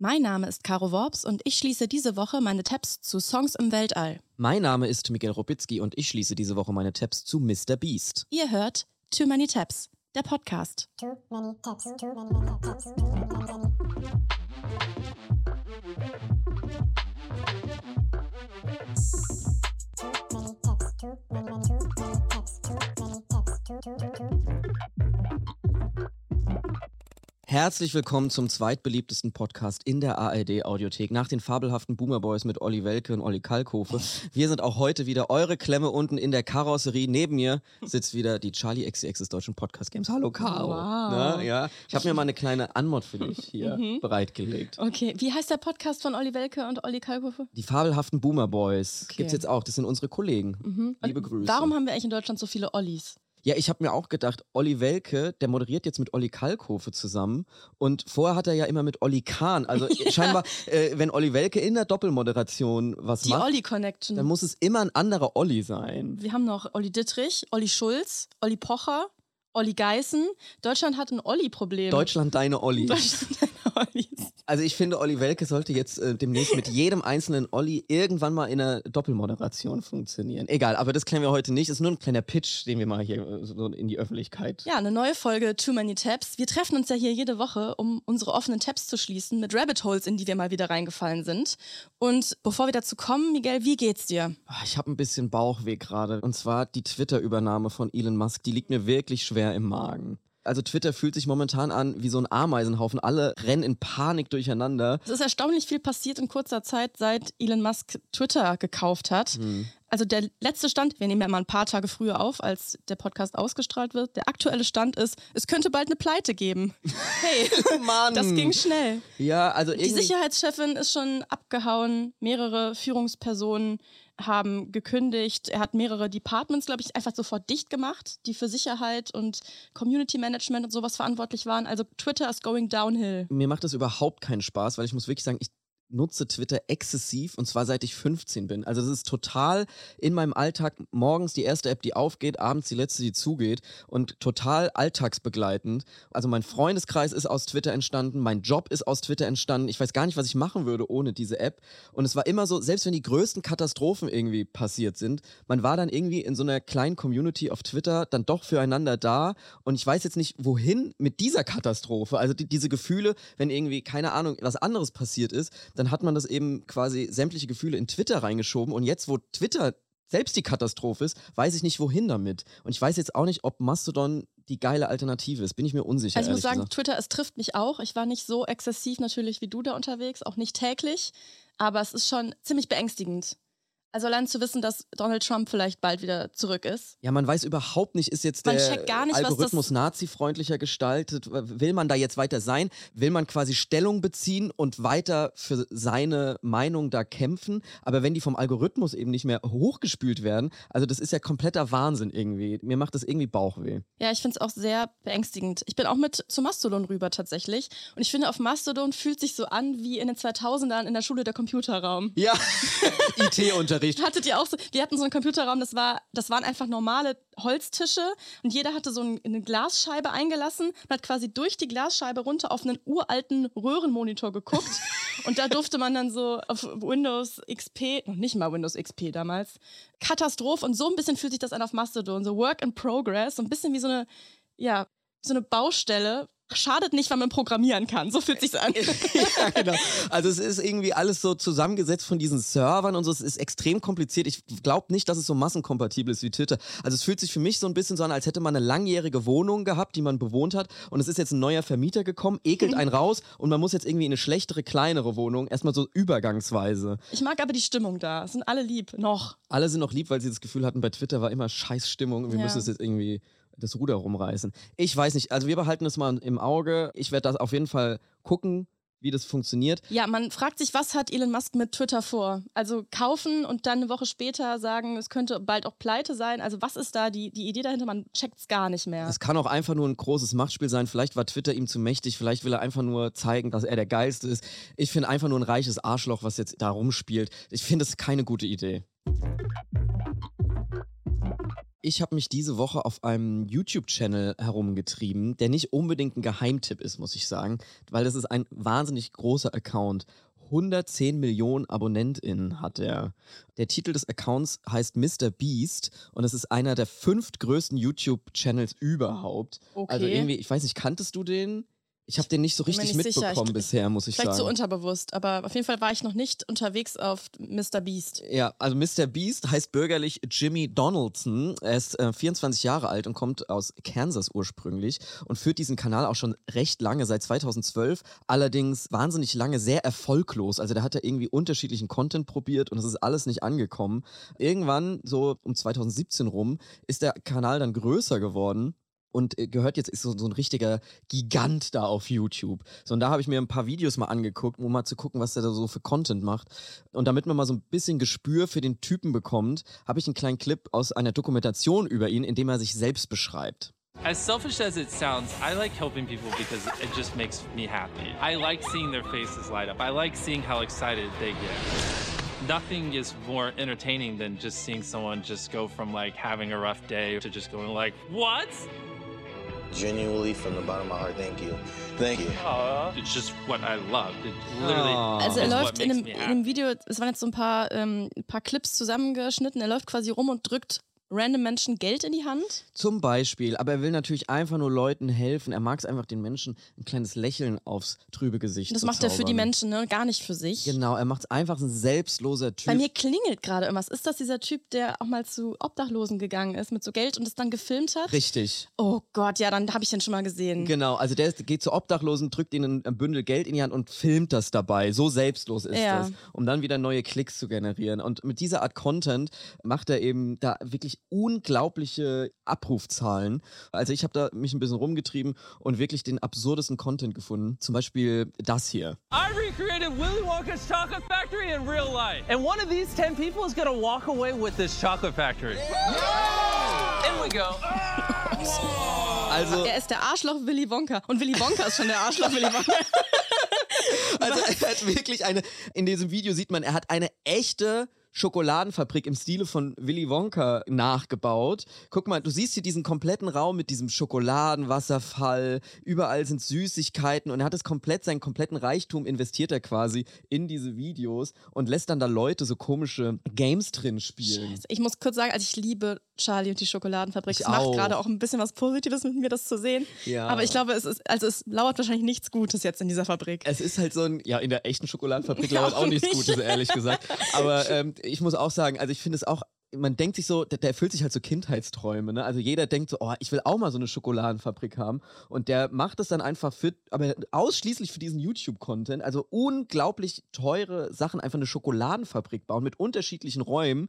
Mein Name ist Caro Worps und ich schließe diese Woche meine Tabs zu Songs im Weltall. Mein Name ist Miguel Robitzky und ich schließe diese Woche meine Tabs zu Mr. Beast. Ihr hört Too Many Tabs, der Podcast. Too many tabs, too many tabs, too many tabs. Too many tabs, too many, many, too many tabs, too many tabs, too, too, too, too. Herzlich willkommen zum zweitbeliebtesten Podcast in der ARD Audiothek nach den fabelhaften Boomer Boys mit Olli Welke und Olli Kalkofe. Wir sind auch heute wieder eure Klemme unten in der Karosserie. Neben mir sitzt wieder die Charlie XCX des deutschen Podcast Games. Hallo Caro. Wow. Na, ja, ich habe mir mal eine kleine Anmod für dich hier bereitgelegt. Okay, wie heißt der Podcast von Olli Welke und Olli Kalkofe? Die fabelhaften Boomer Boys Okay. gibt's jetzt auch. Das sind unsere Kollegen. Liebe Grüße. Warum haben wir eigentlich in Deutschland so viele Ollis? Ja, ich habe mir auch gedacht, Olli Welke, der moderiert jetzt mit Olli Kalkofe zusammen und vorher hat er ja immer mit Olli Kahn. Also scheinbar, äh, wenn Olli Welke in der Doppelmoderation was Die macht, Olli Connection. dann muss es immer ein anderer Olli sein. wir haben noch Olli Dittrich, Olli Schulz, Olli Pocher, Olli Geißen. Deutschland hat ein Olli-Problem. Deutschland deine Olli. Deutschland. Also ich finde, Olli Welke sollte jetzt äh, demnächst mit jedem einzelnen Olli irgendwann mal in einer Doppelmoderation funktionieren. Egal, aber das klären wir heute nicht. Ist nur ein kleiner Pitch, den wir mal hier äh, so in die Öffentlichkeit Ja, eine neue Folge Too Many Tabs. Wir treffen uns ja hier jede Woche, um unsere offenen Tabs zu schließen mit Rabbit Holes, in die wir mal wieder reingefallen sind. Und bevor wir dazu kommen, Miguel, wie geht's dir? Ah, Ich habe ein bisschen Bauchweh gerade. Und zwar die Twitter-Übernahme von Elon Musk. Die liegt mir wirklich schwer im Magen. Also Twitter fühlt sich momentan an wie so ein Ameisenhaufen. Alle rennen in Panik durcheinander. Es ist erstaunlich viel passiert in kurzer Zeit, seit Elon Musk Twitter gekauft hat. Also der letzte Stand, wir nehmen ja mal ein paar Tage früher auf, als der Podcast ausgestrahlt wird. Der aktuelle Stand ist, es könnte bald eine Pleite geben. Hey, Mann! das ging schnell. Ja, also Die. Sicherheitschefin ist schon abgehauen. Mehrere Führungspersonen haben gekündigt. Er hat mehrere Departments, glaube ich, einfach sofort dicht gemacht, die für Sicherheit und Community Management und sowas verantwortlich waren. Also Twitter ist going downhill. mir macht das überhaupt keinen Spaß, weil ich muss wirklich sagen, ich nutze Twitter exzessiv und zwar seit ich 15 bin. Also das ist total in meinem Alltag morgens die erste App, die aufgeht, abends die letzte, die zugeht und total alltagsbegleitend. Also mein Freundeskreis ist aus Twitter entstanden, mein Job ist aus Twitter entstanden. Ich weiß gar nicht, was ich machen würde ohne diese App. Und es war immer so, selbst wenn die größten Katastrophen irgendwie passiert sind, man war dann irgendwie in so einer kleinen Community auf Twitter dann doch füreinander da und ich weiß jetzt nicht, wohin mit dieser Katastrophe. Also die, diese Gefühle, wenn irgendwie, keine Ahnung, was anderes passiert ist, dann hat man das eben quasi sämtliche Gefühle in Twitter reingeschoben und jetzt, wo Twitter selbst die Katastrophe ist, weiß ich nicht, wohin damit. Und ich weiß jetzt auch nicht, ob Mastodon die geile Alternative ist. Bin ich mir unsicher. Also ich muss sagen, gesagt. Twitter, es trifft mich auch. Ich war nicht so exzessiv natürlich wie du da unterwegs, auch nicht täglich, aber es ist schon ziemlich beängstigend. Also allein zu wissen, dass Donald Trump vielleicht bald wieder zurück ist. Ja, man weiß überhaupt nicht, ist jetzt Man der nicht, Algorithmus nazifreundlicher gestaltet? Will man da jetzt weiter sein? Will man quasi Stellung beziehen und weiter für seine Meinung da kämpfen? Aber wenn die vom Algorithmus eben nicht mehr hochgespült werden, also das ist ja kompletter Wahnsinn irgendwie. Mir macht das irgendwie Bauchweh. Ja, ich finde es auch sehr beängstigend. Ich bin auch mit zu Mastodon rüber tatsächlich. Und ich finde, auf Mastodon fühlt sich so an wie in den 2000ern in der Schule der Computerraum. Ja, IT-Unterricht. Hattet ihr auch so, wir hatten so einen Computerraum, das war, das waren einfach normale Holztische und jeder hatte so ein, eine Glasscheibe eingelassen und hat quasi durch die Glasscheibe runter auf einen uralten Röhrenmonitor geguckt. Und da durfte man dann so auf Windows XP, noch nicht mal Windows XP damals, Katastrophe und so ein bisschen fühlt sich das an auf Mastodon, so Work in Progress, so ein bisschen wie so eine, ja, so eine Baustelle. Schadet nicht, weil man programmieren kann. So fühlt sich's an. ja, genau. Also es ist irgendwie alles so zusammengesetzt von diesen Servern und so. Es ist extrem kompliziert. Ich glaube nicht, dass es so massenkompatibel ist wie Twitter. Also es fühlt sich für mich so ein bisschen so an, als hätte man eine langjährige Wohnung gehabt, die man bewohnt hat und es ist jetzt ein neuer Vermieter gekommen, ekelt einen raus und man muss jetzt irgendwie in eine schlechtere, kleinere Wohnung. Erstmal so übergangsweise. Ich mag aber die Stimmung da. Es sind alle lieb. Noch. Alle sind noch lieb, weil sie das Gefühl hatten, bei Twitter war immer Scheißstimmung. Wir Ja. müssen es jetzt irgendwie das Ruder rumreißen. Ich weiß nicht. Also wir behalten es mal im Auge. Ich werde das auf jeden Fall gucken, wie das funktioniert. Ja, man fragt sich, was hat Elon Musk mit Twitter vor? Also kaufen und dann eine Woche später sagen, es könnte bald auch pleite sein. Also was ist da die, die Idee dahinter? Man checkt es gar nicht mehr. Es kann auch einfach nur ein großes Machtspiel sein. Vielleicht war Twitter ihm zu mächtig. Vielleicht will er einfach nur zeigen, dass er der Geilste ist. Ich finde einfach nur ein reiches Arschloch, was jetzt da rumspielt. Ich finde es keine gute Idee. Ich habe mich diese Woche auf einem YouTube-Channel herumgetrieben, der nicht unbedingt ein Geheimtipp ist, muss ich sagen, weil das ist ein wahnsinnig großer Account. 110 Millionen AbonnentInnen hat er. Der Titel des Accounts heißt Mr. Beast und es ist einer der fünf größten YouTube-Channels überhaupt. Okay. Also irgendwie, ich weiß nicht, kanntest du den? Ich habe den nicht so richtig nicht mitbekommen Ich- bisher, muss ich Vielleicht sagen. so unterbewusst, aber auf jeden Fall war ich noch nicht unterwegs auf Mr. Beast. Ja, also Mr. Beast heißt bürgerlich Jimmy Donaldson. Er ist äh, 24 Jahre alt und kommt aus Kansas ursprünglich und führt diesen Kanal auch schon recht lange, seit 2012. Allerdings wahnsinnig lange, sehr erfolglos. Also der hat da irgendwie unterschiedlichen Content probiert und es ist alles nicht angekommen. Irgendwann, so um 2017 rum, ist der Kanal dann größer geworden. Und äh, gehört jetzt, ist so, so ein richtiger Gigant da auf YouTube. So, und da habe ich mir ein paar Videos mal angeguckt, um mal zu gucken, was der da so für Content macht. Und damit man mal so ein bisschen Gespür für den Typen bekommt, habe ich einen kleinen Clip aus einer Dokumentation über ihn, in dem er sich selbst beschreibt. As selfish as it sounds, I like helping people because it just makes me happy. I like seeing their faces light up. I like seeing how excited they get. Nothing is more entertaining than just seeing someone just go from like having a rough day to just going like, "What?" Genuinely, from the bottom of my heart, thank you. Thank you. It's just what I love. It literally. Also er läuft in me in happy. dem Video, es waren jetzt so ein paar, ähm, ein paar Clips zusammengeschnitten, er läuft quasi rum und drückt random Menschen Geld in die Hand. Zum Beispiel, aber er will natürlich einfach nur Leuten helfen. Er mag es einfach, den Menschen ein kleines Lächeln aufs trübe Gesicht das macht er für die zaubern. Menschen, ne? gar nicht für sich. Genau, er macht es einfach ein selbstloser Typ. Bei mir klingelt gerade irgendwas. Ist das dieser Typ, der auch mal zu Obdachlosen gegangen ist mit so Geld und es dann gefilmt hat? Richtig. Oh Gott, ja, dann habe ich den schon mal gesehen. Genau, also der ist, geht zu Obdachlosen, drückt ihnen ein Bündel Geld in die Hand und filmt das dabei. So selbstlos ist Ja. das, um dann wieder neue Klicks zu generieren. Und mit dieser Art Content macht er eben da wirklich unglaubliche Abrufzahlen. Also ich habe da mich ein bisschen rumgetrieben und wirklich den absurdesten Content gefunden. Zum Beispiel das hier. I recreated Willy Wonka's chocolate factory in real life. And one of these 10 people is gonna walk away with this chocolate factory. In we go. Also, Er ist der Arschloch Willy Wonka. Und Willy Wonka ist schon der Arschloch Willy Wonka. also er hat wirklich eine, in diesem Video sieht man, er hat eine echte Schokoladenfabrik im Stile von Willy Wonka nachgebaut. Guck mal, du siehst hier diesen kompletten Raum mit diesem Schokoladenwasserfall. Überall sind Süßigkeiten und er hat es komplett, seinen kompletten Reichtum investiert er quasi in diese Videos und lässt dann da Leute so komische Games drin spielen. Ich muss kurz sagen, also ich liebe Charlie und die Schokoladenfabrik. Ich es macht gerade auch ein bisschen was Positives mit mir, das zu sehen. Ja. Aber ich glaube, es ist, also es lauert wahrscheinlich nichts Gutes jetzt in dieser Fabrik. Es ist halt so ein, ja, in der echten Schokoladenfabrik lauert auch auch nichts nicht. Gutes, ehrlich gesagt. Aber ähm, ich muss auch sagen, also ich finde es auch, man denkt sich so, der, der erfüllt sich halt so Kindheitsträume, ne? Also jeder denkt so, oh, ich will auch mal so eine Schokoladenfabrik haben. Und der macht es dann einfach für, aber ausschließlich für diesen YouTube-Content. Also unglaublich teure Sachen, einfach eine Schokoladenfabrik bauen mit unterschiedlichen Räumen.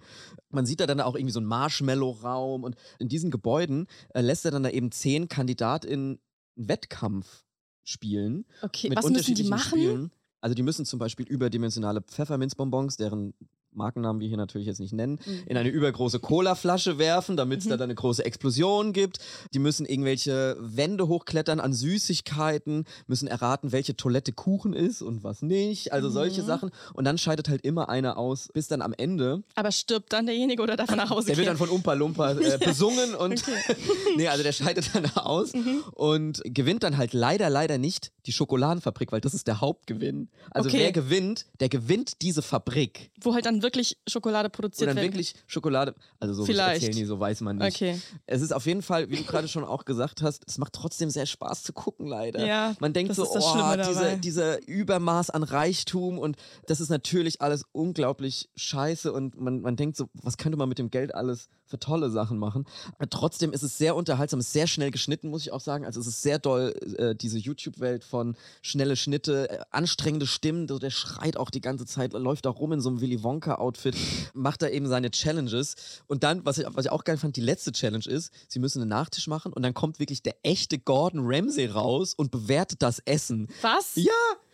Man sieht da dann auch irgendwie so einen Marshmallow-Raum und in diesen Gebäuden äh, lässt er dann da eben zehn KandidatInnen einen Wettkampf spielen Okay, mit was müssen die machen? Spielen. Also die müssen zum Beispiel überdimensionale Pfefferminzbonbons, deren Markennamen wir hier natürlich jetzt nicht nennen, Mhm. in eine übergroße Colaflasche werfen, damit es da dann eine große Explosion gibt. Die müssen irgendwelche Wände hochklettern an Süßigkeiten, müssen erraten, welche Toilette Kuchen ist und was nicht. Also solche Mhm. Sachen. Und dann scheidet halt immer einer aus, bis dann am Ende Aber stirbt dann derjenige oder darf er nach Hause der gehen? wird dann von Umpa Lumpa äh, besungen und nee, also der scheidet dann aus Mhm. und gewinnt dann halt leider, leider nicht die Schokoladenfabrik, weil das ist der Hauptgewinn. Also Okay. wer gewinnt, der gewinnt diese Fabrik. Wo halt dann wirklich Schokolade produziert dann wird. wirklich Schokolade, also so Vielleicht. erzählen die, so weiß man nicht. Okay. Es ist auf jeden Fall, wie du gerade schon auch gesagt hast, es macht trotzdem sehr Spaß zu gucken, leider. Ja, man denkt das so, ist das oh, diese, dieser Übermaß an Reichtum und das ist natürlich alles unglaublich scheiße und man, man denkt so, was könnte man mit dem Geld alles für tolle Sachen machen. Aber trotzdem ist es sehr unterhaltsam, ist sehr schnell geschnitten, muss ich auch sagen. Also es ist sehr doll, äh, diese YouTube-Welt von schnelle Schnitte, äh, anstrengende Stimmen, der schreit auch die ganze Zeit, läuft auch rum in so einem Willy Wonka-Outfit, macht da eben seine Challenges. Und dann, was ich, was ich auch geil fand, die letzte Challenge ist, sie müssen einen Nachtisch machen und dann kommt wirklich der echte Gordon Ramsay raus und bewertet das Essen. Was? Ja!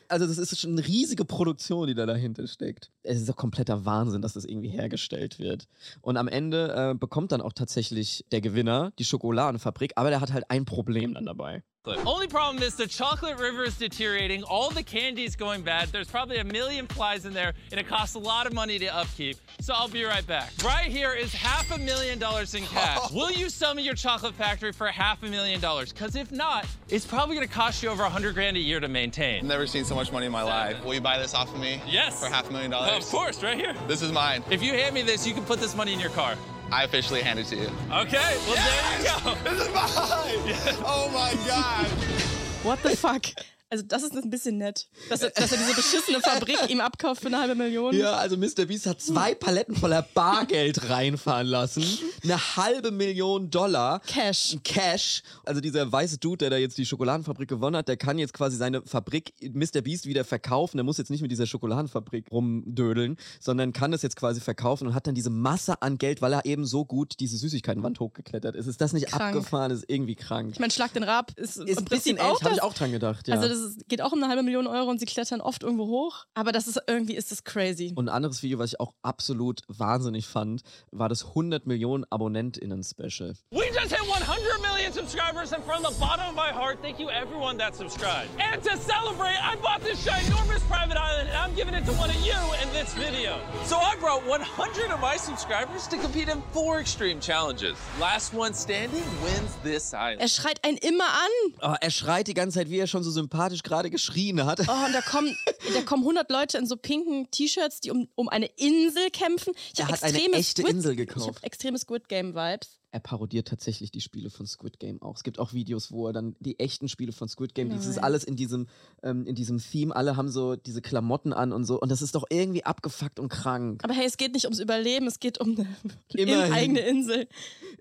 Also das ist schon eine riesige Produktion, die da dahinter steckt. Es ist doch kompletter Wahnsinn, dass das irgendwie hergestellt wird. Und am Ende äh, bekommt dann auch tatsächlich der Gewinner die Schokoladenfabrik, aber der hat halt ein Problem dann dabei. Only problem is the chocolate river is deteriorating, all the candy is going bad, there's probably a million flies in there, and it costs a lot of money to upkeep. So I'll be right back. Right here is half a million dollars in cash. Will you sell me your chocolate factory for half a million dollars? Because if not, it's probably gonna cost you over a hundred grand a year to maintain. Never seen so much money in my life. Will you buy this off of me? Yes. For half a million dollars? Of course, right here. This is mine. If you hand me this, you can put this money in your car. I officially hand it to you. Okay, well there you go. This is mine! Oh my god! What the fuck? Also das ist ein bisschen nett, dass er, dass er diese beschissene Fabrik ihm abkauft für eine halbe Million. Ja, also Mr. Beast hat zwei Paletten voller Bargeld reinfahren lassen. Eine halbe Million Dollar. Cash. Cash. Also dieser weiße Dude, der da jetzt die Schokoladenfabrik gewonnen hat, der kann jetzt quasi seine Fabrik Mr. Beast wieder verkaufen. Der muss jetzt nicht mit dieser Schokoladenfabrik rumdödeln, sondern kann es jetzt quasi verkaufen und hat dann diese Masse an Geld, weil er eben so gut diese Süßigkeitenwand hochgeklettert ist. Ist das nicht Krank. abgefahren? Das ist irgendwie krank. Ich meine, Schlag den Rab ist, Ist ein bisschen Prinzip ähnlich, habe das. ich auch dran gedacht. Ja. Also das ist, geht auch um eine halbe Million Euro und sie klettern oft irgendwo hoch. Aber das ist irgendwie ist das crazy. Und ein anderes Video, was ich auch absolut wahnsinnig fand, war das 100 Millionen AbonnentInnen-Special. We just hit 100 million subscribers, and from the bottom of my heart, thank you everyone that subscribed. And to celebrate, I bought this ginormous private island, and I'm giving it to one of you in this video. So I brought 100 of my subscribers to compete in four extreme challenges. Last one standing wins this island. Er schreit einen immer an. Oh, er schreit die ganze Zeit, wie er schon so sympathisch gerade geschrien hat. Oh, und da kommen, da kommen 100 Leute in so pinken T-Shirts, die um, um eine Insel kämpfen. Ich Er hat eine echte Squid, Insel Ich gekauft. habe extreme Squid Game Vibes. Er parodiert tatsächlich die Spiele von Squid Game auch. Es gibt auch Videos, wo er dann die echten Spiele von Squid Game, das ist Nein. alles in diesem, ähm, in diesem Theme, alle haben so diese Klamotten an und so. Und das ist doch irgendwie abgefuckt und krank. Aber hey, es geht nicht ums Überleben, es geht um eine eigene Insel.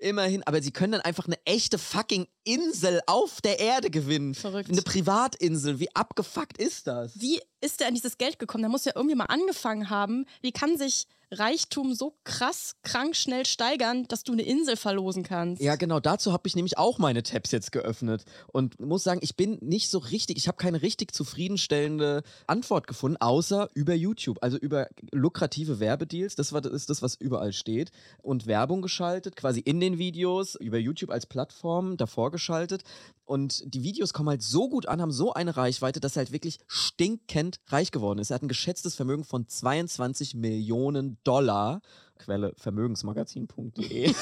Immerhin, aber sie können dann einfach eine echte fucking Insel auf der Erde gewinnen. Verrückt. Eine Privatinsel. Wie abgefuckt ist das? Wie ist er an dieses Geld gekommen? Der muss ja irgendwie mal angefangen haben. Wie kann sich Reichtum so krass, krank schnell steigern, dass du eine Insel verlosen kannst? Ja, genau, dazu habe ich nämlich auch meine Tabs jetzt geöffnet und muss sagen, ich bin nicht so richtig, ich habe keine richtig zufriedenstellende Antwort gefunden, außer über YouTube, also über lukrative Werbedeals, das, war, das ist das, was überall steht. Und Werbung geschaltet, quasi in den Videos, über YouTube als Plattform davor geschaltet und die Videos kommen halt so gut an, haben so eine Reichweite, dass er halt wirklich stinkend reich geworden ist. Er hat ein geschätztes Vermögen von 22 Millionen Dollar. Quelle vermögensmagazin.de.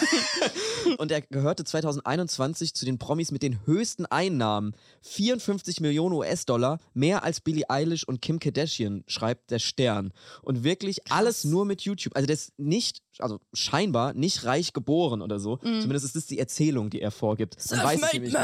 und er gehörte 2021 zu den Promis mit den höchsten Einnahmen. 54 Millionen US-Dollar, mehr als Billie Eilish und Kim Kardashian, schreibt der Stern. Und wirklich alles nur mit YouTube. Also der ist nicht, also scheinbar nicht reich geboren oder so. Zumindest ist das die Erzählung, die er vorgibt. Man weiß es nämlich.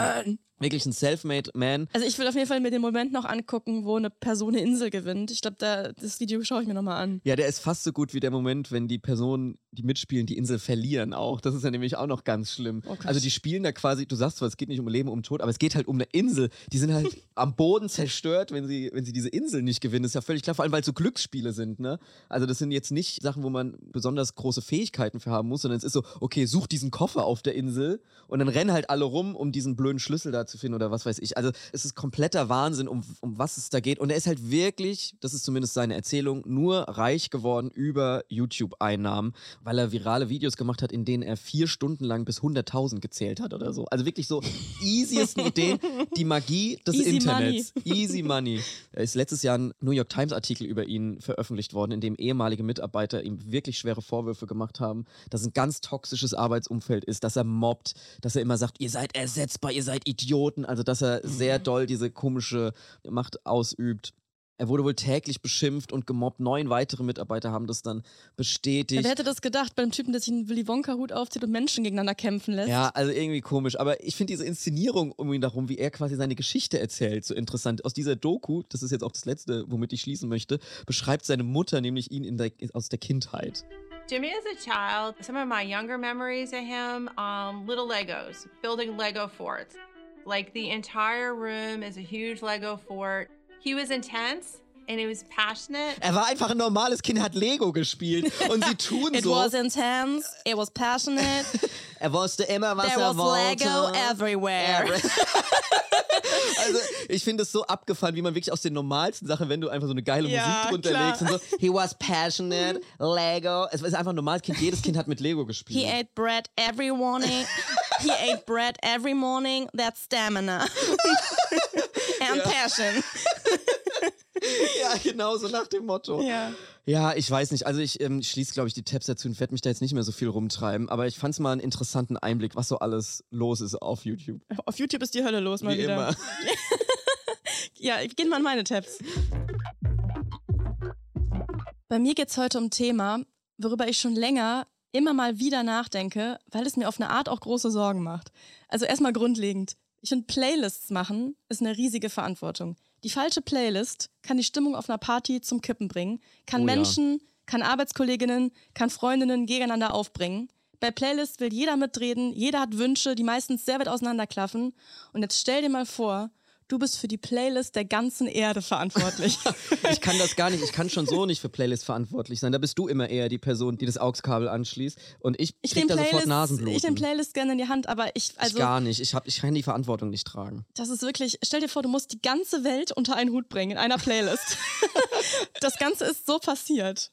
Wirklich ein Selfmade Man. Also ich will auf jeden Fall mir den Moment noch angucken, wo eine Person eine Insel gewinnt. Ich glaube, da, das Video schaue ich mir nochmal an. Ja, der ist fast so gut wie der Moment, wenn die Personen, die mitspielen, die Insel verlieren auch. Das ist ja nämlich auch noch ganz schlimm. Oh also die spielen da quasi, du sagst zwar, es geht nicht um Leben, um Tod, aber es geht halt um eine Insel. Die sind halt am Boden zerstört, wenn sie, wenn sie diese Insel nicht gewinnen. Das ist ja völlig klar, vor allem weil es so Glücksspiele sind, ne? Also das sind jetzt nicht Sachen, wo man besonders große Fähigkeiten für haben muss, sondern es ist so, okay, such diesen Koffer auf der Insel und dann rennen halt alle rum, um diesen blöden Schlüssel da zu finden oder was weiß ich. Also es ist kompletter Wahnsinn, um, um was es da geht. Und er ist halt wirklich, das ist zumindest seine Erzählung, nur reich geworden über YouTube-Einnahmen, weil er virale Videos gemacht hat, in denen er vier Stunden lang bis 100.000 gezählt hat oder so. Also wirklich so easiesten Ideen, die Magie des Easy Internets. Easy Money. Da ist letztes Jahr ein New York Times Artikel über ihn veröffentlicht worden, in dem ehemalige Mitarbeiter ihm wirklich schwere Vorwürfe gemacht haben, dass ein ganz toxisches Arbeitsumfeld ist, dass er mobbt, dass er immer sagt, ihr seid ersetzbar, ihr seid Idioten, also dass er sehr doll diese komische Macht ausübt. Er wurde wohl täglich beschimpft und gemobbt. Neun weitere Mitarbeiter haben das dann bestätigt. Wer hätte das gedacht bei einem Typen, der sich einen Willy Wonka-Hut aufzieht und Menschen gegeneinander kämpfen lässt? Ja, also irgendwie komisch. Aber ich finde diese Inszenierung um ihn darum, wie er quasi seine Geschichte erzählt, so interessant. Aus dieser Doku, das ist jetzt auch das letzte, womit ich schließen möchte, beschreibt seine Mutter nämlich ihn in der, aus der Kindheit. Jimmy, as a child, some of my younger memories of him, um, little Legos, building Lego forts. Like the entire room is a huge Lego fort. He was intense and he was passionate. Er war einfach ein normales Kind, hat Lego gespielt und sie tun It so. was intense, it was passionate, er wusste immer, was there er was wollte. Lego everywhere. Also, ich finde es so abgefahren, wie man wirklich aus den normalsten Sachen, wenn du einfach so eine geile Ja, Musik drunter klar. legst und so, he was passionate, Lego. Es ist einfach ein normales Kind, jedes Kind hat mit Lego gespielt. He ate bread every morning. He ate bread every morning. That's stamina. And passion. ja, genau so nach dem Motto. Ja. Ja, ich weiß nicht. Also ich ähm, schließe, glaube ich, die Tabs dazu und werde mich da jetzt nicht mehr so viel rumtreiben. Aber ich fand es mal einen interessanten Einblick, was so alles los ist auf YouTube. Auf YouTube ist die Hölle los mal Wie wieder. immer. Ja, gehen mal in meine Tabs. Bei mir geht es heute um ein Thema, worüber ich schon länger immer mal wieder nachdenke, weil es mir auf eine Art auch große Sorgen macht. Also erstmal grundlegend. Ich finde, Playlists machen ist eine riesige Verantwortung. Die falsche Playlist kann die Stimmung auf einer Party zum Kippen bringen, kann Oh ja. Menschen, kann Arbeitskolleginnen, kann Freundinnen gegeneinander aufbringen. Bei Playlists will jeder mitreden, jeder hat Wünsche, die meistens sehr weit auseinanderklaffen. Und jetzt stell dir mal vor, du bist für die Playlist der ganzen Erde verantwortlich. Ich kann das gar nicht. Ich kann schon so nicht für Playlists verantwortlich sein. Da bist du immer eher die Person, die das AUX-Kabel anschließt. Und ich, Ich krieg nehme da sofort Playlists, Nasenbluten. ich nehm Playlist gerne in die Hand, aber ich, ich also, gar nicht. Ich, hab, ich kann die Verantwortung nicht tragen. das ist wirklich, stell dir vor, du musst die ganze Welt unter einen Hut bringen in einer Playlist. das Ganze ist so passiert.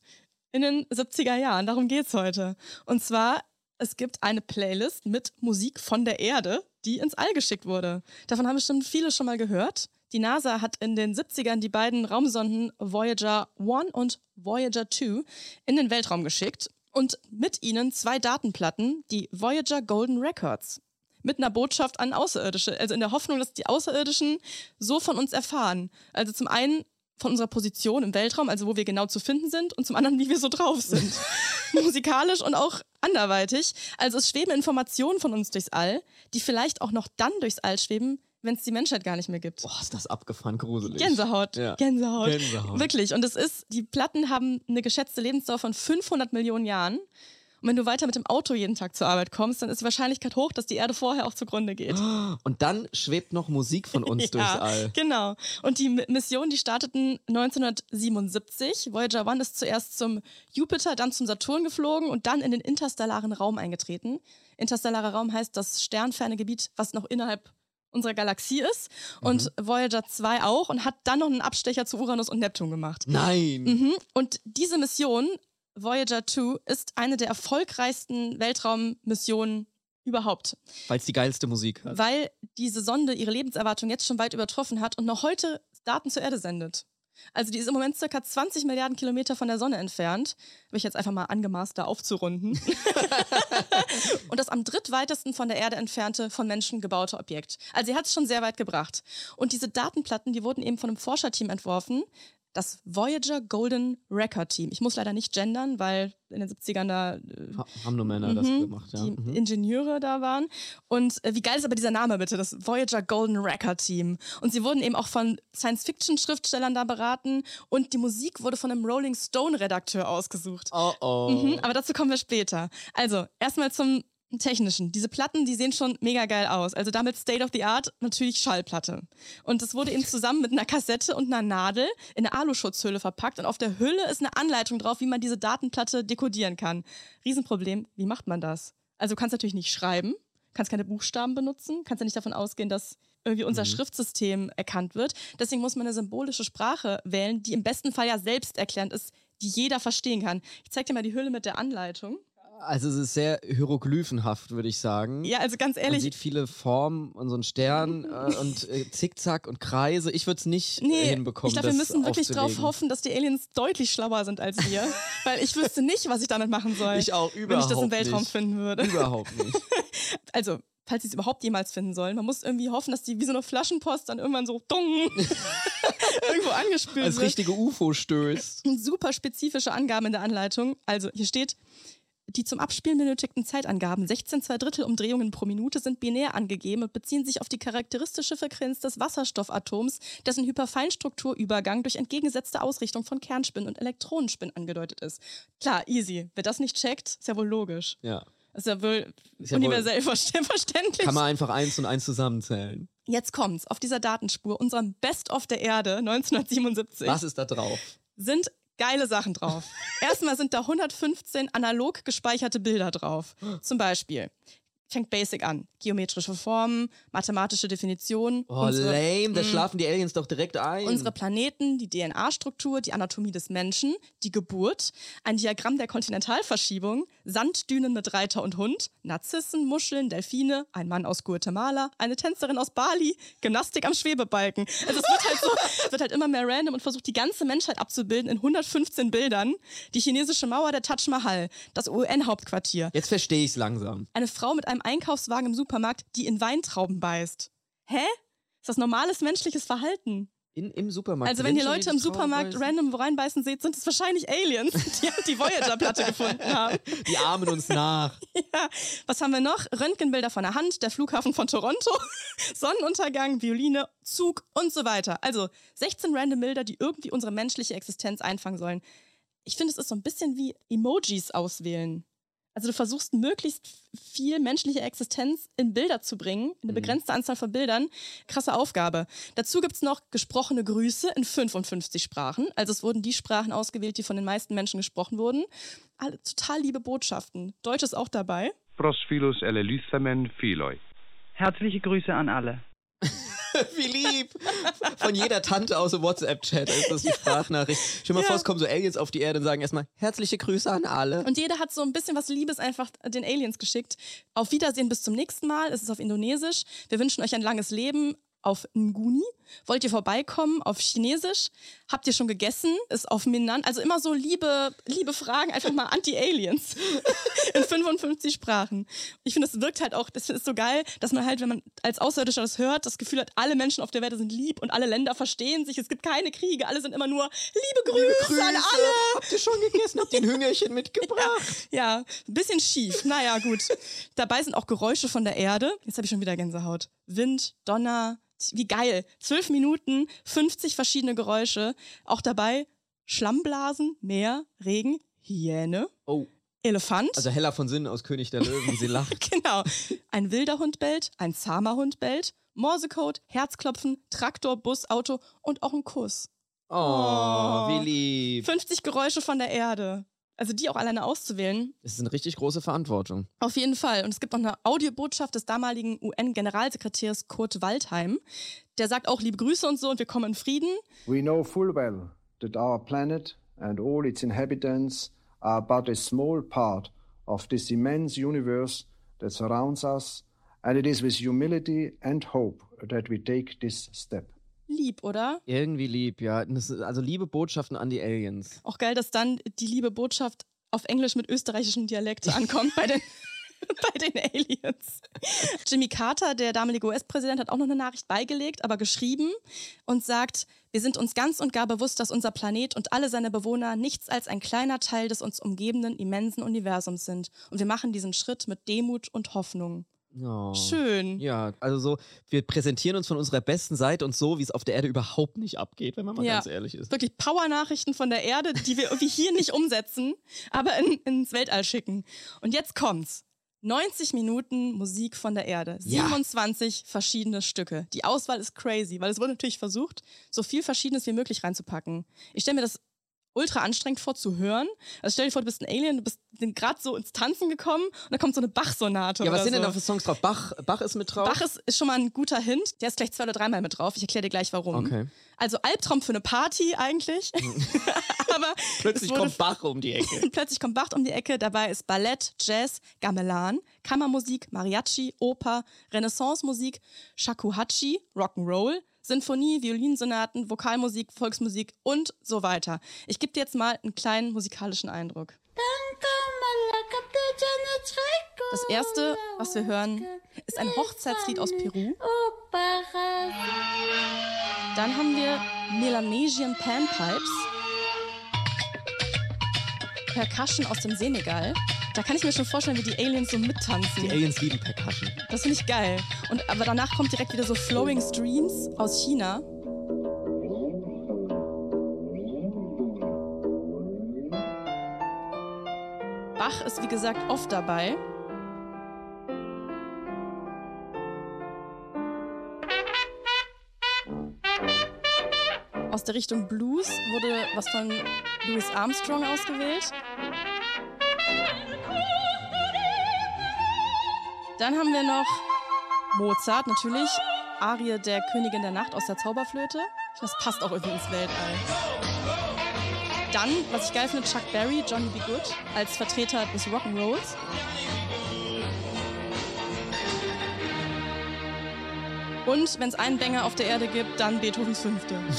In den 70er Jahren, darum geht's heute. Und zwar, es gibt eine Playlist mit Musik von der Erde, die ins All geschickt wurde. Davon haben bestimmt viele schon mal gehört. Die NASA hat in den 70ern die beiden Raumsonden Voyager 1 und Voyager 2 in den Weltraum geschickt und mit ihnen zwei Datenplatten, die Voyager Golden Records mit einer Botschaft an Außerirdische. Also in der Hoffnung, dass die Außerirdischen so von uns erfahren. Also zum einen von unserer Position im Weltraum, also wo wir genau zu finden sind, und zum anderen, wie wir so drauf sind. Musikalisch und auch anderweitig. Also es schweben Informationen von uns durchs All, die vielleicht auch noch dann durchs All schweben, wenn es die Menschheit gar nicht mehr gibt. Boah, ist das abgefahren gruselig. Gänsehaut. Ja. Gänsehaut. Gänsehaut. Wirklich. Und es ist, die Platten haben eine geschätzte Lebensdauer von 500 Millionen Jahren. Und wenn du weiter mit dem Auto jeden Tag zur Arbeit kommst, dann ist die Wahrscheinlichkeit hoch, dass die Erde vorher auch zugrunde geht. Und dann schwebt noch Musik von uns durchs All. Genau. Und die Mission, die starteten 1977. Voyager 1 ist zuerst zum Jupiter, dann zum Saturn geflogen und dann in den interstellaren Raum eingetreten. Interstellarer Raum heißt das sternferne Gebiet, was noch innerhalb unserer Galaxie ist. Und Voyager 2 auch und hat dann noch einen Abstecher zu Uranus und Neptun gemacht. Nein. Mhm. Und diese Mission, Voyager 2, ist eine der erfolgreichsten Weltraummissionen überhaupt, Weil es die geilste Musik hat. weil diese Sonde ihre Lebenserwartung jetzt schon weit übertroffen hat und noch heute Daten zur Erde sendet. Also die ist im Moment circa 20 Milliarden Kilometer von der Sonne entfernt. Habe ich jetzt einfach mal angemaßt, da aufzurunden. und das am drittweitesten von der Erde entfernte, von Menschen gebaute Objekt. Also sie hat es schon sehr weit gebracht. Und diese Datenplatten, die wurden eben von einem Forscherteam entworfen, das Voyager Golden Record Team. Ich muss leider nicht gendern, weil in den 70ern da äh, Ha- Haben nur Männer das Mhm, gemacht, ja. die Mhm. Ingenieure da waren. Und äh, wie geil ist aber dieser Name bitte, das Voyager Golden Record Team. Und sie wurden eben auch von Science-Fiction-Schriftstellern da beraten und die Musik wurde von einem Rolling Stone-Redakteur ausgesucht. Oh oh. Mhm, aber dazu kommen wir später. Also, erstmal zum Technischen. Diese Platten, die sehen schon mega geil aus. Also damit State of the Art natürlich Schallplatte. Und das wurde eben zusammen mit einer Kassette und einer Nadel in eine Aluschutzhülle verpackt. Und auf der Hülle ist eine Anleitung drauf, wie man diese Datenplatte dekodieren kann. Riesenproblem, wie macht man das? Also du kannst natürlich nicht schreiben, kannst keine Buchstaben benutzen, kannst ja nicht davon ausgehen, dass irgendwie unser Schriftsystem erkannt wird. Deswegen muss man eine symbolische Sprache wählen, die im besten Fall ja selbsterklärend ist, die jeder verstehen kann. Ich zeig dir mal die Hülle mit der Anleitung. Also es ist sehr hieroglyphenhaft, würde ich sagen. Ja, also ganz Man ehrlich, sieht viele Formen und so einen Stern äh, und äh, Zickzack und Kreise. Ich würde es nicht äh, Nee, hinbekommen. ich glaube, wir müssen wirklich aufzulegen. hoffen, dass die Aliens deutlich schlauer sind als wir. weil ich wüsste nicht, was ich damit machen soll. Ich auch Wenn ich überhaupt das im Weltraum nicht. finden würde. Überhaupt nicht. Also, falls sie es überhaupt jemals finden sollen. Man muss irgendwie hoffen, dass die wie so eine Flaschenpost dann irgendwann so dung irgendwo angespült Als wird. richtige UFO stößt. Super spezifische Angaben in der Anleitung. Also, hier steht, die zum Abspielen benötigten Zeitangaben 16 zwei Drittel Umdrehungen pro Minute sind binär angegeben und beziehen sich auf die charakteristische Frequenz des Wasserstoffatoms, dessen Hyperfeinstrukturübergang durch entgegengesetzte Ausrichtung von Kernspin und Elektronenspin angedeutet ist. Klar, easy. Wer das nicht checkt, ist ja wohl logisch. Ja. Ist ja wohl Ist ja wohl- universell verste- verständlich. Kann man einfach eins und eins zusammenzählen. Jetzt kommt's. Auf dieser Datenspur, unserem Best-of der Erde 1977, Was ist da drauf? sind geile Sachen drauf. Erstmal sind da 115 analog gespeicherte Bilder drauf. Zum Beispiel fängt basic an. Geometrische Formen, mathematische Definitionen. Oh, unsere- lame, da Mm. schlafen die Aliens doch direkt ein. Unsere Planeten, die DNA-Struktur, die Anatomie des Menschen, die Geburt, ein Diagramm der Kontinentalverschiebung, Sanddünen mit Reiter und Hund, Narzissen, Muscheln, Delfine, ein Mann aus Guatemala, eine Tänzerin aus Bali, Gymnastik am Schwebebalken. Also es wird halt, so, es wird halt immer mehr random und versucht, die ganze Menschheit abzubilden in 115 Bildern. Die chinesische Mauer, der Taj Mahal, das UN-Hauptquartier. Jetzt verstehe ich's langsam. Eine Frau mit einem Einkaufswagen im Supermarkt, die in Weintrauben beißt. Hä? Ist das normales menschliches Verhalten? In, Im Supermarkt. Also wenn ihr Leute im Supermarkt random reinbeißen seht, sind es wahrscheinlich Aliens, die die Voyager-Platte gefunden haben. Die ahmen uns nach. Ja. Was haben wir noch? Röntgenbilder von der Hand, der Flughafen von Toronto, Sonnenuntergang, Violine, Zug und so weiter. Also 16 random Bilder, die irgendwie unsere menschliche Existenz einfangen sollen. Ich finde, es ist so ein bisschen wie Emojis auswählen. Also du versuchst möglichst viel menschliche Existenz in Bilder zu bringen, in eine Mhm. begrenzte Anzahl von Bildern. Krasse Aufgabe. Dazu gibt es noch gesprochene Grüße in 55 Sprachen. Also es wurden die Sprachen ausgewählt, die von den meisten Menschen gesprochen wurden. Alle total liebe Botschaften. Deutsch ist auch dabei. Prosphilos elelithamen philoi. Herzliche Grüße an alle. Wie lieb. Von jeder Tante aus dem WhatsApp-Chat ist das die Sprachnachricht. Stell mal Ja. vor, es kommen so Aliens auf die Erde und sagen erstmal herzliche Grüße an alle. Und jeder hat so ein bisschen was Liebes einfach den Aliens geschickt. Auf Wiedersehen bis zum nächsten Mal. Es ist auf Indonesisch. Wir wünschen euch ein langes Leben auf Nguni. Wollt ihr vorbeikommen auf Chinesisch? Habt ihr schon gegessen? Ist auf Minnan. Also immer so liebe, liebe Fragen, einfach mal Anti-Aliens. In 55 Sprachen. Ich finde, es wirkt halt auch, das ist so geil, dass man halt, wenn man als Außerirdischer das hört, das Gefühl hat, alle Menschen auf der Welt sind lieb und alle Länder verstehen sich. Es gibt keine Kriege. Alle sind immer nur liebe Grüße, an alle. Habt ihr schon gegessen? Habt ihr ein Hüngerchen mitgebracht? Ja, ein bisschen schief. Naja, gut. Dabei sind auch Geräusche von der Erde. Jetzt habe ich schon wieder Gänsehaut. Wind, Donner, wie geil. Zwölf Minuten, 50 verschiedene Geräusche. Auch dabei Schlammblasen, Meer, Regen, Hyäne, Oh, Elefant. also Hella von Sinn aus König der Löwen, wie sie lacht. genau. Ein wilder Hund bellt, ein zahmer Hund bellt, Morsecode, Herzklopfen, Traktor, Bus, Auto und auch ein Kuss. Oh, Oh. wie lieb. 50 Geräusche von der Erde. Also die auch alleine auszuwählen, Das ist eine richtig große Verantwortung. Auf jeden Fall. Und es gibt noch eine Audiobotschaft des damaligen UN-Generalsekretärs Kurt Waldheim. Der sagt auch liebe Grüße und so und wir kommen in Frieden. We know full well that our planet and all its inhabitants are but a small part of this immense universe that surrounds us, and it is with humility and hope that we take this step. Lieb, oder? Irgendwie lieb, ja. Also liebe Botschaften an die Aliens. Auch geil, dass dann die liebe Botschaft auf Englisch mit österreichischem Dialekt ankommt bei den, bei den Aliens. Jimmy Carter, der damalige US-Präsident, hat auch noch eine Nachricht beigelegt, aber geschrieben und sagt, wir sind uns ganz und gar bewusst, dass unser Planet und alle seine Bewohner nichts als ein kleiner Teil des uns umgebenden immensen Universums sind. Und wir machen diesen Schritt mit Demut und Hoffnung. Oh. Schön. Ja, also so, wir präsentieren uns von unserer besten Seite und so, wie es auf der Erde überhaupt nicht abgeht, wenn man mal Ja. ganz ehrlich ist. Wirklich Power-Nachrichten von der Erde, die wir irgendwie hier nicht umsetzen, aber in, ins Weltall schicken. Und jetzt kommt's. 90 Minuten Musik von der Erde. Ja. 27 verschiedene Stücke. Die Auswahl ist crazy, weil es wurde natürlich versucht, so viel Verschiedenes wie möglich reinzupacken. Ich stelle mir das ultra anstrengend vor zu hören. Also stell dir vor, du bist ein Alien, du bist gerade so ins Tanzen gekommen und dann kommt so eine Bach-Sonate. Ja, was sind denn so. da für Songs drauf? Bach, Bach ist mit drauf? Bach ist, ist schon mal ein guter Hint. Der ist gleich zwei oder dreimal mit drauf. Ich erkläre dir gleich warum. Okay. Also Albtraum für eine Party eigentlich. Aber Plötzlich kommt Bach um die Ecke. Plötzlich kommt Bach um die Ecke. Dabei ist Ballett, Jazz, Gamelan, Kammermusik, Mariachi, Oper, Renaissance-Musik, Shakuhachi, Rock'n'Roll, Sinfonie, Violinsonaten, Vokalmusik, Volksmusik und so weiter. Ich gebe dir jetzt mal einen kleinen musikalischen Eindruck. Das erste, was wir hören, ist ein Hochzeitslied aus Peru. Dann haben wir Melanesian Panpipes. Percussion aus dem Senegal. Da kann ich mir schon vorstellen, wie die Aliens so mittanzen. Die Aliens lieben Percussion. Das finde ich geil. Und aber danach kommt direkt wieder so Flowing Streams aus China. Bach ist wie gesagt oft dabei. Aus der Richtung Blues wurde was von Louis Armstrong ausgewählt. Dann haben wir noch Mozart, natürlich. Arie der Königin der Nacht aus der Zauberflöte. Das passt auch irgendwie ins Weltall. Dann, was ich geil finde, Chuck Berry, Johnny B. Good als Vertreter des Rock'n'Rolls. Und wenn es einen Banger auf der Erde gibt, dann Beethovens Fünfte.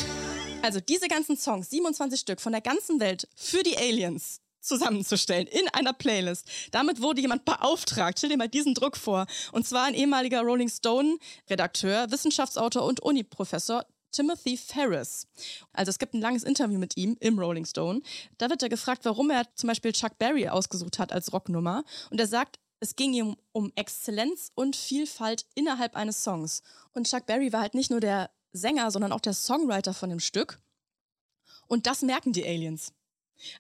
Also diese ganzen Songs, 27 Stück von der ganzen Welt für die Aliens zusammenzustellen in einer Playlist. Damit wurde jemand beauftragt. Stell dir mal diesen Druck vor. Und zwar ein ehemaliger Rolling Stone-Redakteur, Wissenschaftsautor und Uni-Professor Timothy Ferris. Also es gibt ein langes Interview mit ihm im Rolling Stone. Da wird er gefragt, warum er zum Beispiel Chuck Berry ausgesucht hat als Rocknummer. Und er sagt, es ging ihm um Exzellenz und Vielfalt innerhalb eines Songs. Und Chuck Berry war halt nicht nur der Sänger, sondern auch der Songwriter von dem Stück. Und das merken die Aliens.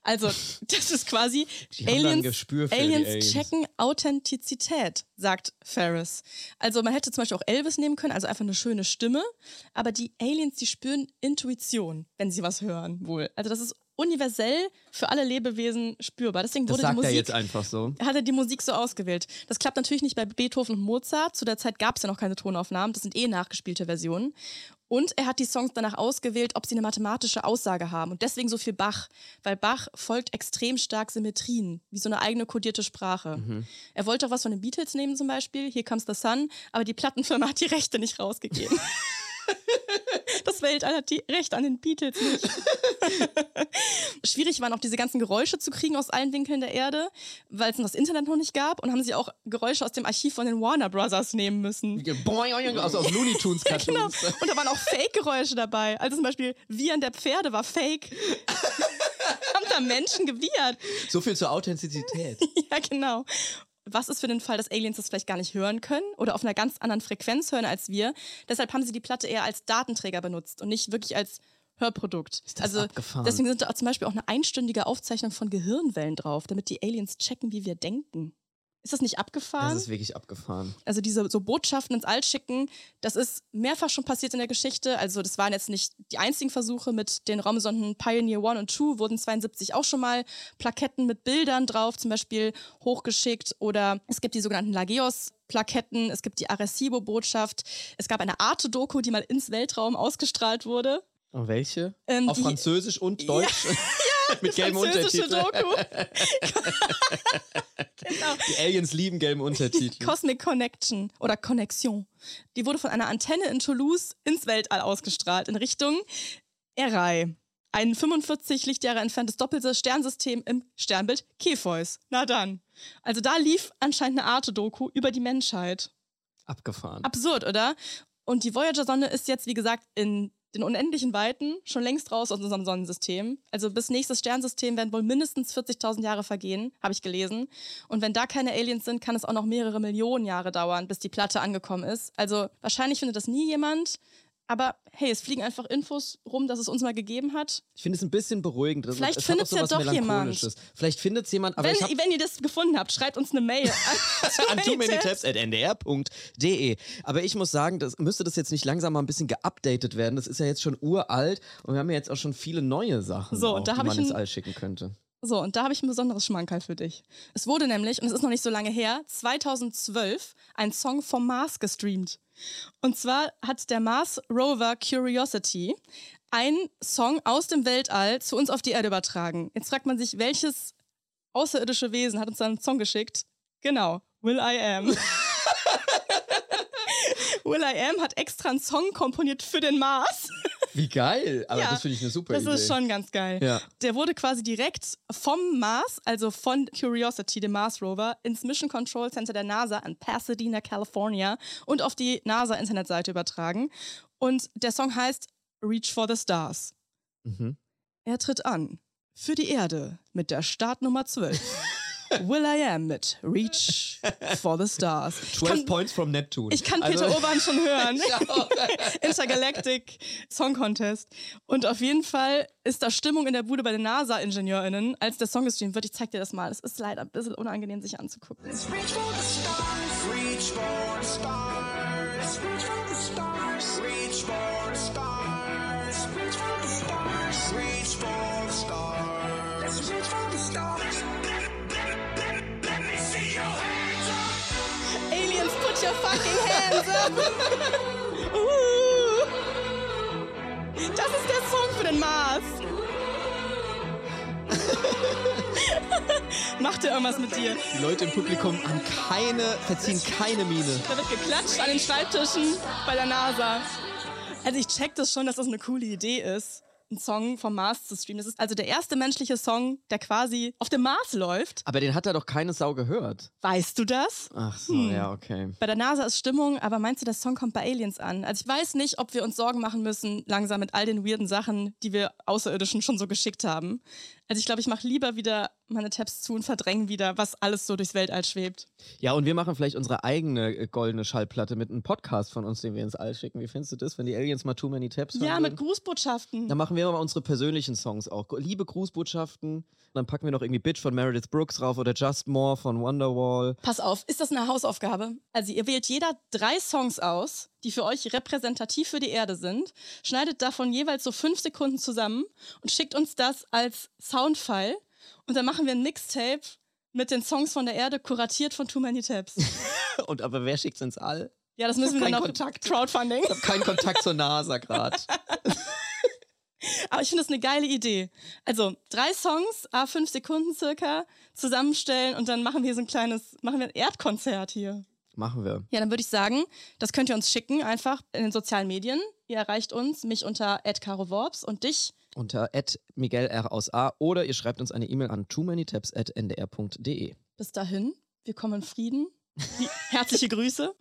Also, das ist quasi Die die Aliens Aliens. checken Authentizität, sagt Ferris. Also, man hätte zum Beispiel auch Elvis nehmen können, also einfach eine schöne Stimme. Aber die Aliens, die spüren Intuition, wenn sie was hören, wohl. Also, das ist universell für alle Lebewesen spürbar. Deswegen Das wurde die sagt Musik er jetzt einfach so. hat er die Musik so ausgewählt. Das klappt natürlich nicht bei Beethoven und Mozart. Zu der Zeit gab es ja noch keine Tonaufnahmen. Das sind eh nachgespielte Versionen. Und er hat die Songs danach ausgewählt, ob sie eine mathematische Aussage haben. Und deswegen so viel Bach. Weil Bach folgt extrem stark Symmetrien, wie so eine eigene kodierte Sprache. Mhm. Er wollte auch was von den Beatles nehmen zum Beispiel, Here Comes the Sun, aber die Plattenfirma hat die Rechte nicht rausgegeben. Das Weltall hat die Rechte an den Beatles nicht. Schwierig waren auch diese ganzen Geräusche zu kriegen aus allen Winkeln der Erde, weil es das Internet noch nicht gab und haben sie auch Geräusche aus dem Archiv von den Warner Brothers nehmen müssen. Boing, aus, Looney Tunes genau. Cartoons. Und da waren auch Fake-Geräusche dabei. Also zum Beispiel Wiehern der Pferde war Fake. haben da Menschen gewiehert. So viel zur Authentizität. Ja, genau. Was ist für den Fall, dass Aliens das vielleicht gar nicht hören können oder auf einer ganz anderen Frequenz hören als wir? Deshalb haben sie die Platte eher als Datenträger benutzt und nicht wirklich als Hörprodukt. Ist das also abgefahren? deswegen sind da zum Beispiel auch eine einstündige Aufzeichnung von Gehirnwellen drauf, damit die Aliens checken, wie wir denken. Ist das nicht abgefahren? Das ist wirklich abgefahren. also diese so Botschaften ins All schicken, das ist mehrfach schon passiert in der Geschichte. Also das waren jetzt nicht die einzigen Versuche mit den Raumsonden Pioneer 1 und 2, wurden 72 auch schon mal Plaketten mit Bildern drauf, zum Beispiel hochgeschickt. Oder es gibt die sogenannten Lageos. Plaketten, es gibt die Arecibo-Botschaft, es gab eine Arte-Doku, die mal ins Weltraum ausgestrahlt wurde. Und welche? Ähm, Auf Französisch und Deutsch? Mit gelben Untertiteln. Doku. genau. Die Aliens lieben gelben Untertitel. Cosmic Connection oder Connexion. Die wurde von einer Antenne in Toulouse ins Weltall ausgestrahlt in Richtung Erai. Ein 45 Lichtjahre entferntes doppeltes Sternsystem im Sternbild Kepheus. Na dann. Also da lief anscheinend eine Arte-Doku über die Menschheit. Abgefahren. Absurd, oder? Und die Voyager-Sonde ist jetzt, wie gesagt, in den unendlichen Weiten schon längst raus aus unserem Sonnensystem. Also bis nächstes Sternsystem werden wohl mindestens 40.000 Jahre vergehen, habe ich gelesen. Und wenn da keine Aliens sind, kann es auch noch mehrere Millionen Jahre dauern, bis die Platte angekommen ist. Also wahrscheinlich findet das nie jemand. Aber hey, es fliegen einfach Infos rum, dass es uns mal gegeben hat. Ich finde es ein bisschen beruhigend. Das- Vielleicht es findet's auch ja doch jemand. Vielleicht findet es jemand, aber wenn, habe wenn ihr das gefunden habt, schreibt uns eine Mail an too many tabs at ndr.de. Aber ich muss sagen, das müsste das jetzt nicht langsam mal ein bisschen geupdatet werden. Das ist ja jetzt schon uralt und wir haben ja jetzt auch schon viele neue Sachen, So, auch, da die hab man ins All schicken könnte. So, und da habe ich ein besonderes Schmankerl für dich. Es wurde nämlich, und es ist noch nicht so lange her, 2012 ein Song vom Mars gestreamt. Und zwar hat der Mars Rover Curiosity einen Song aus dem Weltall zu uns auf die Erde übertragen. Jetzt fragt man sich, welches außerirdische Wesen hat uns da einen Song geschickt? Genau, Will I Am. Will I Am hat extra einen Song komponiert für den Mars. Wie geil! Aber Ja, das finde ich eine super Das Idee. ist schon ganz geil. Ja. Der wurde quasi direkt vom Mars, also von Curiosity, dem Mars Rover, ins Mission Control Center der NASA in Pasadena, California und auf die NASA-Internetseite übertragen. Und der Song heißt Reach for the Stars. Mhm. Er tritt an für die Erde mit der Startnummer 12. Will I Am mit Reach for the Stars. Ich 12 kann- Points from Neptune. ich kann Peter Also- Urban schon hören. Intergalactic Song Contest. Und auf jeden Fall ist da Stimmung in der Bude bei den NASA-IngenieurInnen, als der Song gestreamt wird. Ich zeig dir das mal. Es ist leider ein bisschen unangenehm, sich anzugucken. Reach for the stars. Fucking hands up! uh. Das ist der Song für den Mars. Macht er irgendwas mit dir? Die Leute im Publikum haben keine, verziehen keine Miene. Da wird geklatscht an den Schreibtischen bei der NASA. Also ich check das schon, dass das eine coole Idee ist, einen Song vom Mars zu streamen. Das ist also der erste menschliche Song, der quasi auf dem Mars läuft. Aber den hat da doch keine Sau gehört. Weißt du das? Ach so, Hm. ja, okay. Bei der NASA ist Stimmung, aber meinst du, der Song kommt bei Aliens an? Also ich weiß nicht, ob wir uns Sorgen machen müssen, langsam mit all den weirden Sachen, die wir Außerirdischen schon so geschickt haben. Also ich glaube, ich mache lieber wieder meine Tabs zu und verdränge wieder, was alles so durchs Weltall schwebt. Ja, und wir machen vielleicht unsere eigene äh, goldene Schallplatte mit einem Podcast von uns, den wir ins All schicken. Wie findest du das, wenn die Aliens mal Too Many Tabs Ja, mit? Grußbotschaften. Dann machen wir mal unsere persönlichen Songs auch. Liebe Grußbotschaften. Dann packen wir noch irgendwie Bitch von Meredith Brooks drauf oder Just More von Wonderwall. Pass auf, ist das eine Hausaufgabe? Also ihr wählt jeder drei Songs aus, die für euch repräsentativ für die Erde sind, schneidet davon jeweils so fünf Sekunden zusammen und schickt uns das als Soundfile und dann machen wir ein Mixtape mit den Songs von der Erde, kuratiert von Too Many Tabs. Und aber wer schickt's ins All? Ja, das müssen wir dann auf Kontakt. Crowdfunding. Ich habe keinen Kontakt zur NASA gerade. Aber ich finde das eine geile Idee. Also drei Songs, a fünf Sekunden circa, zusammenstellen und dann machen wir so ein kleines, machen wir ein Erdkonzert hier. Machen wir. Ja, dann würde ich sagen, das könnt ihr uns schicken, einfach in den sozialen Medien. Ihr erreicht uns, mich unter @caroworps und dich. Unter Miguel R aus A oder ihr schreibt uns eine E-Mail an too many ndr.de. Bis dahin, wir kommen in Frieden. Herzliche Grüße.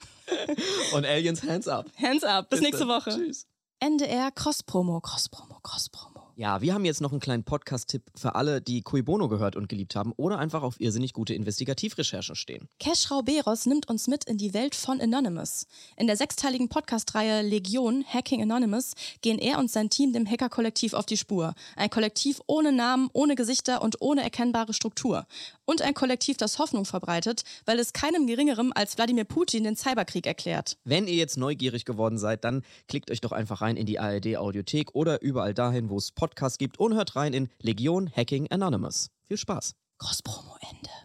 Und Aliens Hands Up. Hands up. Bis, Bis nächste dann. Woche. Tschüss. NDR Cross-Promo, Cross-Promo, Cross-Promo. Ja, wir haben jetzt noch einen kleinen Podcast-Tipp für alle, die Cui Bono gehört und geliebt haben oder einfach auf irrsinnig gute Investigativrecherchen stehen. Cash Rauberos nimmt uns mit in die Welt von Anonymous. In der sechsteiligen Podcast-Reihe Legion Hacking Anonymous gehen er und sein Team dem Hacker-Kollektiv auf die Spur. Ein Kollektiv ohne Namen, ohne Gesichter und ohne erkennbare Struktur. Und ein Kollektiv, das Hoffnung verbreitet, weil es keinem Geringerem als Wladimir Putin den Cyberkrieg erklärt. Wenn ihr jetzt neugierig geworden seid, dann klickt euch doch einfach rein in die ARD Audiothek oder überall dahin, wo es Podcasts gibt und hört rein in Legion Hacking Anonymous. Viel Spaß. Cross-Promo Ende.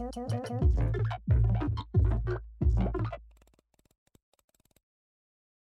啾啾啾啾。